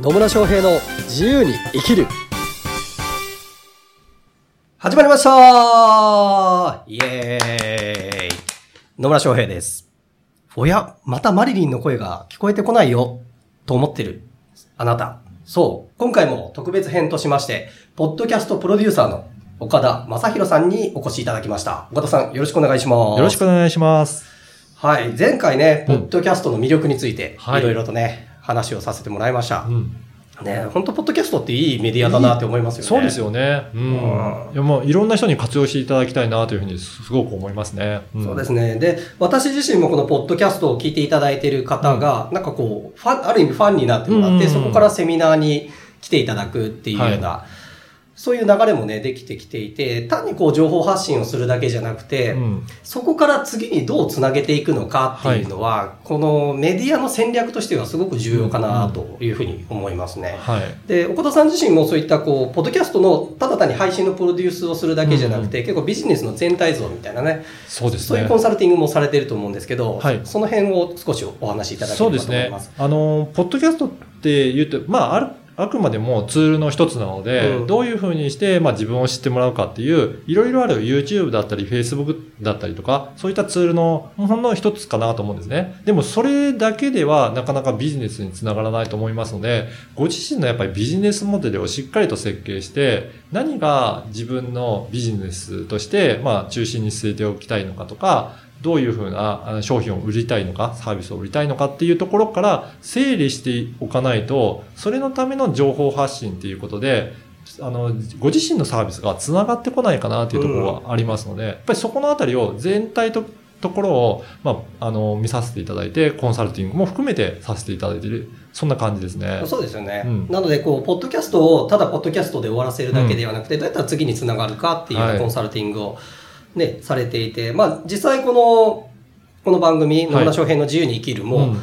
野村翔平の自由に生きる始まりましたイエーイ野村翔平です。おや、またマリリンの声が聞こえてこないよ、と思ってる。あなた。そう。今回も特別編としまして、ポッドキャストプロデューサーの岡田正宏さんにお越しいただきました。岡田さん、よろしくお願いします。よろしくお願いします。はい。前回ね、ポうんッドキャストの魅力について、はいいろいろとね、話をさせてもらいました。うん、ね、本当ポッドキャストっていいメディアだなって思いますよね。そうですよね。うん。うんいやもういろんな人に活用していただきたいなというふうにすごく思いますね。んそうですね。で、私自身もこのポッドキャストを聞いていただいている方が、なんかこう、ファン、ある意味ファンになってもらって、うんそこからセミナーに来ていただくっていうような、そういう流れもね、できてきていて、単にこう情報発信をするだけじゃなくて、うん。そこから次にどうつなげていくのかっていうのは、このメディアの戦略としてはすごく重要かなというふうに思いますね。はい。で、岡田さん自身もそういったこう、ポッドキャストのただ単に配信のプロデュースをするだけじゃなくて、結構ビジネスの全体像みたいなね、そうですねそういうコン。サルティングもされてると思うんですけど、はいその辺を少しお話しいただけそればうですねと思います。。あの、ポッドキャストって言うと、まあ、ある、あくまでもツールの一つなので、うんどういうふうにして、まあ、自分を知ってもらうかっていう、いろいろある YouTube だったり Facebook だったりとか、そういったツールのほんの一つかなと思うんですね。でもそれだけではなかなかビジネスにつながらないと思いますので、ご自身のやっぱりビジネスモデルをしっかりと設計して、何が自分のビジネスとして、まあ、中心に据えておきたいのかとか、どういうふうな商品を売りたいのか、サービスを売りたいのかっていうところから整理しておかないと、それのための情報発信っていうことで、あの、ご自身のサービスが繋がってこないかなっていうところはありますので、やっぱりそこのあたりを全体と、ところを、まあ、あの、見させていただいて、コンサルティングも含めてさせていただいている、そんな感じですね。そうですよね。うんなので、こう、ポッドキャストをただポッドキャストで終わらせるだけではなくて、どうやったら次につながるかっていうコンサルティングをね、されていて、まあ、実際この、この番組、野村翔平の自由に生きるも、うん。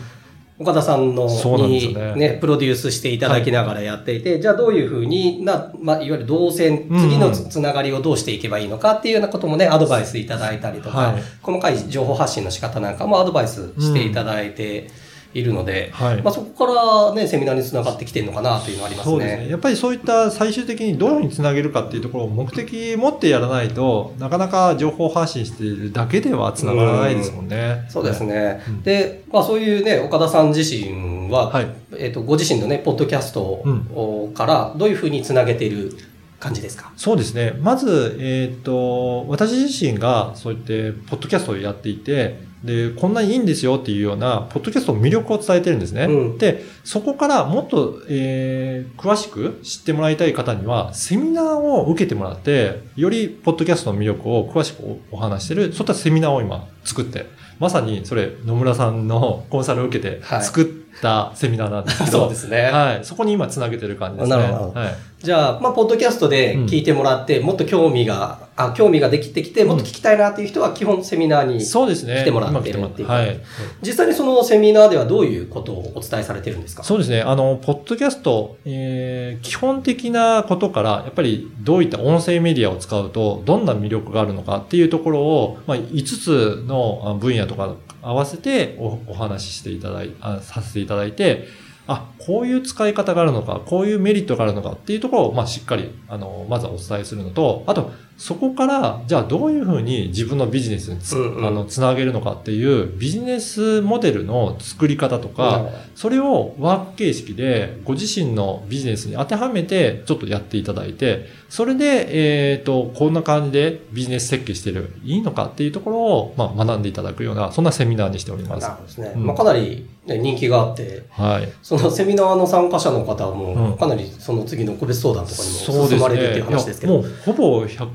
岡田さんのによね。ね、プロデュースしていただきながらやっていて、じゃあどういうふうにな、まあ、いわゆる動線、うん次のつつながりをどうしていけばいいのかっていうようなこともね、アドバイスいただいたりとか、はい。細かい情報発信の仕方なんかもアドバイスしていただいているので、はいまあ、そこからね、セミナーにつながってきてるのかなというのはありますそうですね。ね。やっぱりそういった最終的にどういうふうにつなげるかっていうところを目的持ってやらないと、なかなか情報発信しているだけではつながらないですもんね。そうですね。うんで、まあそういうね、岡田さん自身は、はいえっ、と、ご自身のね、ポッドキャストをからどういうふうにつなげている感じですか？そうですね。まず、えっ、と、私自身がそうやって、ポッドキャストをやっていて、で、こんなにいいんですよっていうような、ポッドキャストの魅力を伝えてるんですね。うんで、そこからもっと、えー詳しく知ってもらいたい方には、セミナーを受けてもらって、より、ポッドキャストの魅力を詳しくおお話してる、そういったセミナーを今作って、まさにそれ、野村さんのコンサルを受けてはい作ったセミナーなんですけど、そうですね。はい。そこに今つなげてる感じですね。なるほどはい。じゃあ、まあ、ポッドキャストで聞いてもらって、もっと興味が、あ、興味ができてきて、もっと聞きたいなっていう人は、基本セミナーに、そうですね。来てもらってっていうはい。実際にそのセミナーではどういうことをお伝えされてるんですか？そうですね。あの、ポッドキャスト、えー基本的なことから、やっぱりどういった音声メディアを使うと、どんな魅力があるのかっていうところを、まあ、5つのあ分野とか合わせてお話ししていただいあ、させていただいて、あ、こういう使い方があるのか、こういうメリットがあるのかっていうところを、まあ、しっかり、あの、まずはお伝えするのと、あと、そこから、じゃあどういうふうに自分のビジネスにつ,、うんうんあのつなげるのかっていうビジネスモデルの作り方とか、それをワーク形式でご自身のビジネスに当てはめてちょっとやっていただいて、それで、えっ、と、こんな感じでビジネス設計してる、いいのかっていうところを、まあ、学んでいただくような、そんなセミナーにしておりますなる。ほどですね。うんまあ、かなり、ね、人気があって、はい。そのセミナーの参加者の方も、うんかなりその次の個別相談とかにも。進まれるっていう話ですけど。いやもう、ほぼ100%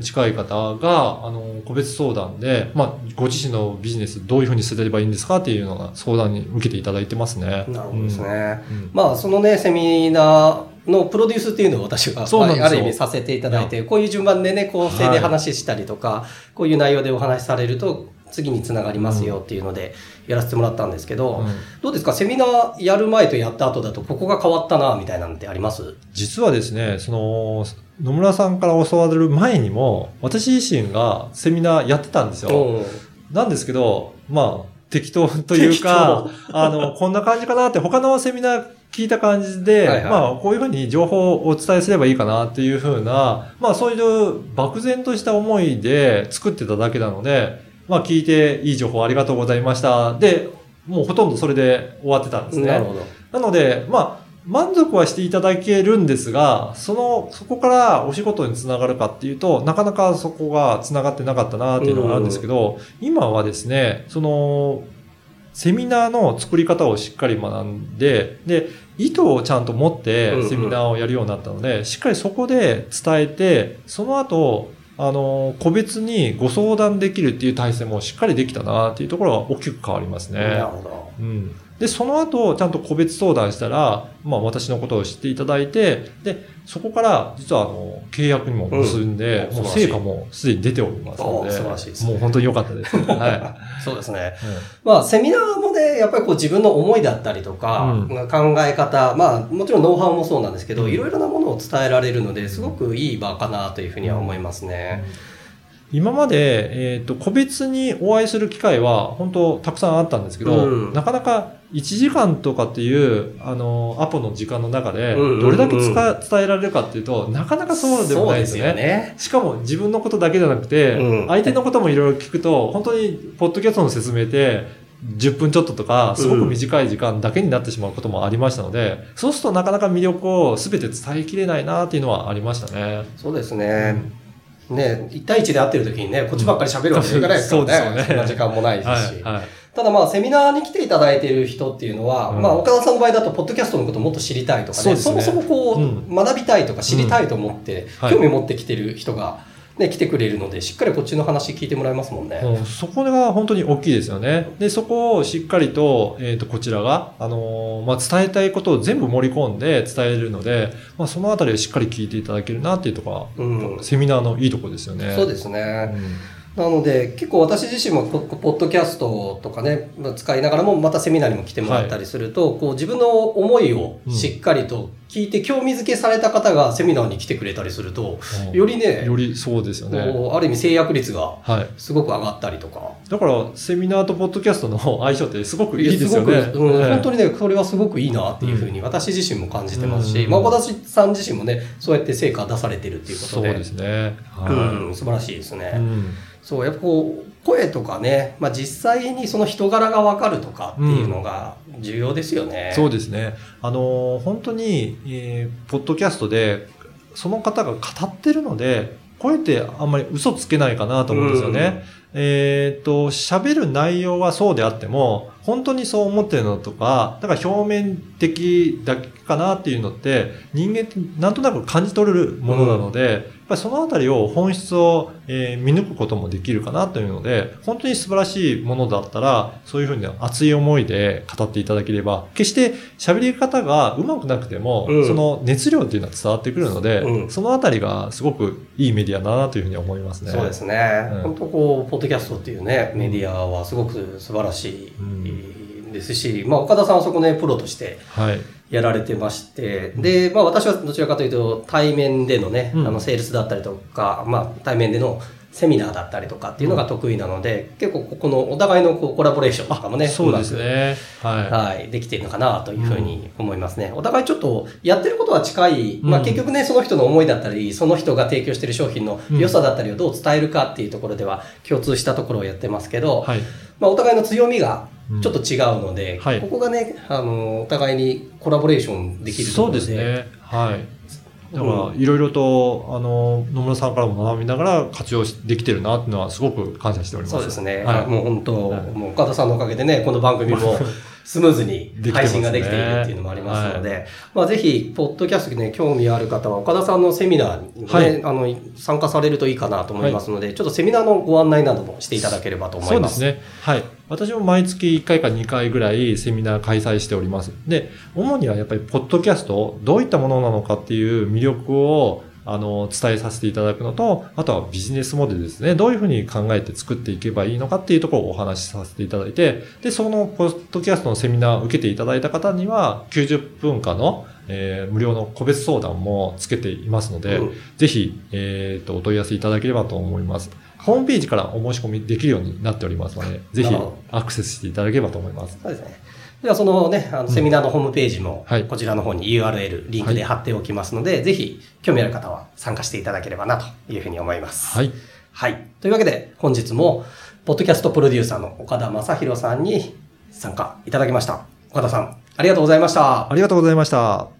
近い方が、あの、個別相談で、まあ、ご自身のビジネスどういうふうにすればいいんですかっていうような相談に受けていただいてますね。なるほどですね。うん。うん。まあ、そのね、セミナーのプロデュースっていうのを私が、ある意味させていただいて、こういう順番でね、構成で話したりとか、こういう内容でお話しされると、次につながりますよっていうので、やらせてもらったんですけど、うん。どうですか？セミナーやる前とやった後だと、ここが変わったな、みたいなのってあります？実はですね、その、野村さんから教わる前にも、私自身がセミナーやってたんですよ。うんなんですけど、まあ、適当というか、あの、こんな感じかなって、他のセミナー聞いた感じで、はいはいまあ、こういうふうに情報をお伝えすればいいかなっていうふうな、まあ、そういう漠然とした思いで作ってただけなので、まあ、聞いていい情報ありがとうございました。で、もうほとんどそれで終わってたんですね。なるほど。なので、まあ、満足はしていただけるんですが、その、そこからお仕事につながるかっていうと、なかなかそこがつながってなかったなっていうのがあるんですけど、今はですね、その、セミナーの作り方をしっかり学んで、で、意図をちゃんと持ってセミナーをやるようになったので、しっかりそこで伝えて、その後、あの、個別にご相談できるっていう体制もしっかりできたなっていうところが大きく変わりますね。なるほど。うん。で、その後、ちゃんと個別相談したら、まあ私のことを知っていただいて、で、そこから、実はあの、契約にも結んで、もううん素晴らしい成果もすでに出ておりますので、お素晴らしいですもう本当に良かったです。はそうですね。い。まあ、セミナーもね、やっぱりこう自分の思いだったりとか、う考え方、まあ、もちろんノウハウもそうなんですけど、うんいろいろなものを伝えられるので、すごくいい場かなというふうには思いますね。今まで、えっ、と、個別にお会いする機会は、本当たくさんあったんですけど、うんなかなか1時間とかっていう、あの、アポの時間の中で、うんうんうんどれだけ伝えられるかっていうと、なかなかそうでもないですね。ね。しかも自分のことだけじゃなくて、うん相手のこともいろいろ聞くと、本当に、ポッドキャストの説明って、10分ちょっととか、すごく短い時間だけになってしまうこともありましたので、そうするとなかなか魅力を全て伝えきれないなっていうのはありましたね。そうですね。ね、1対1で会ってる時にね、こっちばっかり喋るわけにいかないですからね。そうですよねそんな時間もないですし。はい。はい。ただまあ、セミナーに来ていただいている人っていうのは、うんまあ、岡田さんの場合だと、ポッドキャストのことをもっと知りたいとかね、そねもそもこう、うん学びたいとか知りたいと思って、はい興味持ってきてる人が、ね、来てくれるので、しっかりこっちの話聞いてもらえますもんね。そこが本当に大きいですよね。で、そこをしっかりと、えっ、と、こちらが、あのーまあ、伝えたいことを全部盛り込んで伝えるので、まあ、そのあたりをしっかり聞いていただけるなっていうところが、うんセミナーのいいところですよね。そうですうね。んなので、結構私自身もポポッドキャストとかね、まあ使いながらも、またセミナーにも来てもらったりすると、こう自分の思いをしっかりと聞いて、興味づけされた方がセミナーに来てくれたりすると、よりね、よりそうですよね。ある意味制約率がはい。すごく上がったりとか。だから、セミナーとポッドキャストの相性ってすごくいいですよね。うんええ本当にね、それはすごくいいなっていうふうに私自身も感じてますし、うんまあ、さん自身もね、そうやって成果出されてるっていうことで、そうですね。はいうん、素晴らしいですね。うんそう、やっぱこう、声とかね、まあ実際にその人柄がわかるとかっていうのが重要ですよね。そうですね。あのー本当に、えーポッドキャストで、その方が語ってるので、声ってあんまり嘘つけないかなと思うんですよね。えっ、と、喋る内容はそうであっても、本当にそう思ってるのとか、だから表面的だけかなっていうのって、人間ってなんとなく感じ取れるものなので、やっぱりそのあたりを本質を、えー見抜くこともできるかなというので、本当に素晴らしいものだったら、そういうふうに熱い思いで語っていただければ、決して喋り方が上手くなくても、うんその熱量っていうのは伝わってくるので、うんそのあたりがすごくいいメディアだなというふうに思いますね。そうですね。うん本当こう、ポッドキャストっていうね、メディアはすごく素晴らしうん。いですし、まあ岡田さんはそこね、プロとしてはい。やられてまして、で、まあ私はどちらかというと対面でのね、うん。あの、セールスだったりとか、まあ対面でのセミナーだったりとかっていうのが得意なので、結構ここのお互いのこうコラボレーションとかもね、そうですね。はい。はい、できてるのかなというふうに思いますね。お互いちょっとやってることは近い、まあうん結局ね、その人の思いだったり、その人が提供している商品の良さだったりをどう伝えるかっていうところでは共通したところをやってますけど、はい。まあお互いの強みがちょっと違うので、はいここがね、あの、お互いにコラボレーションできるところで。そうですね。はい。だから、いろいろと、あの、野村さんからも学びながら活用しできてるなっていうのはすごく感謝しております。そうですね。はい。もう本当、はいもう岡田さんのおかげでね、この番組も スムーズに配信ができているっていうのもありますので、まあぜひ、ポッドキャストにね、興味ある方は、岡田さんのセミナーにね、はいあの、参加されるといいかなと思いますので、ちょっとセミナーのご案内などもしていただければと思いうま。そですすね。はい。私も毎月1回か2回ぐらいセミナー開催しております。で、主にはやっぱりポッドキャスト、どういったものなのかっていう魅力を、あの、伝えさせていただくのと、あとはビジネスモデルですね。どういうふうに考えて作っていけばいいのかっていうところをお話しさせていただいて、で、そのポッドキャストのセミナーを受けていただいた方には、90分間の、えー無料の個別相談もつけていますので、うんぜひ、えっ、と、お問い合わせいただければと思います。ホームページからお申し込みできるようになっておりますので、ぜひアクセスしていただければと思います。そうですね。では、そのね、あの、セミナーのホームページも、はいこちらの方に URL、リンクで貼っておきますので、ぜひ、興味ある方は参加していただければな、というふうに思います。はい。はい。というわけで、本日も、ポッドキャストプロデューサーの岡田正宏さんに参加いただきました。岡田さん、ありがとうございました。ありがとうございました。